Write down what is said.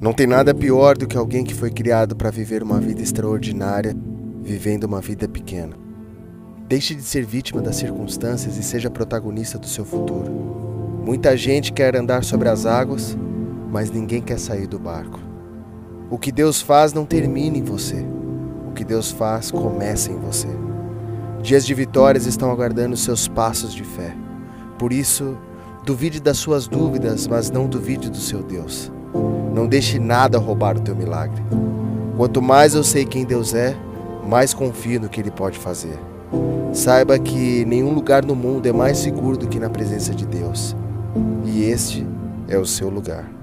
Não tem nada pior do que alguém que foi criado para viver uma vida extraordinária, vivendo uma vida pequena. Deixe de ser vítima das circunstâncias e seja protagonista do seu futuro. Muita gente quer andar sobre as águas, mas ninguém quer sair do barco. O que Deus faz não termina em você. O que Deus faz começa em você. Dias de vitórias estão aguardando seus passos de fé. Por isso, duvide das suas dúvidas, mas não duvide do seu Deus. Não deixe nada roubar o teu milagre. Quanto mais eu sei quem Deus é, mais confio no que Ele pode fazer. Saiba que nenhum lugar no mundo é mais seguro do que na presença de Deus. E este é o seu lugar.